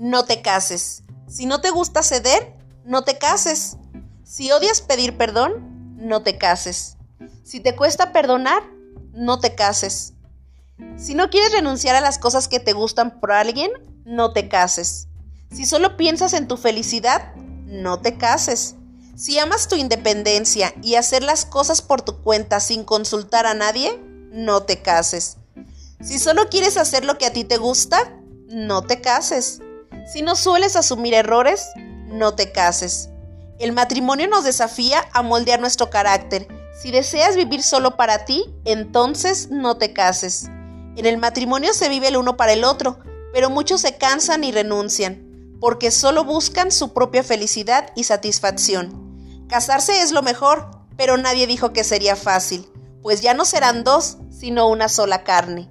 no te cases. Si no te gusta ceder, no te cases. Si odias pedir perdón, no te cases. Si te cuesta perdonar, no te cases. Si no quieres renunciar a las cosas que te gustan por alguien, no te cases. Si solo piensas en tu felicidad, no te cases. Si amas tu independencia y hacer las cosas por tu cuenta sin consultar a nadie, no te cases. Si solo quieres hacer lo que a ti te gusta, no te cases. Si no sueles asumir errores, no te cases. El matrimonio nos desafía a moldear nuestro carácter. Si deseas vivir solo para ti, entonces no te cases. En el matrimonio se vive el uno para el otro, pero muchos se cansan y renuncian, porque solo buscan su propia felicidad y satisfacción. Casarse es lo mejor, pero nadie dijo que sería fácil, pues ya no serán dos, sino una sola carne.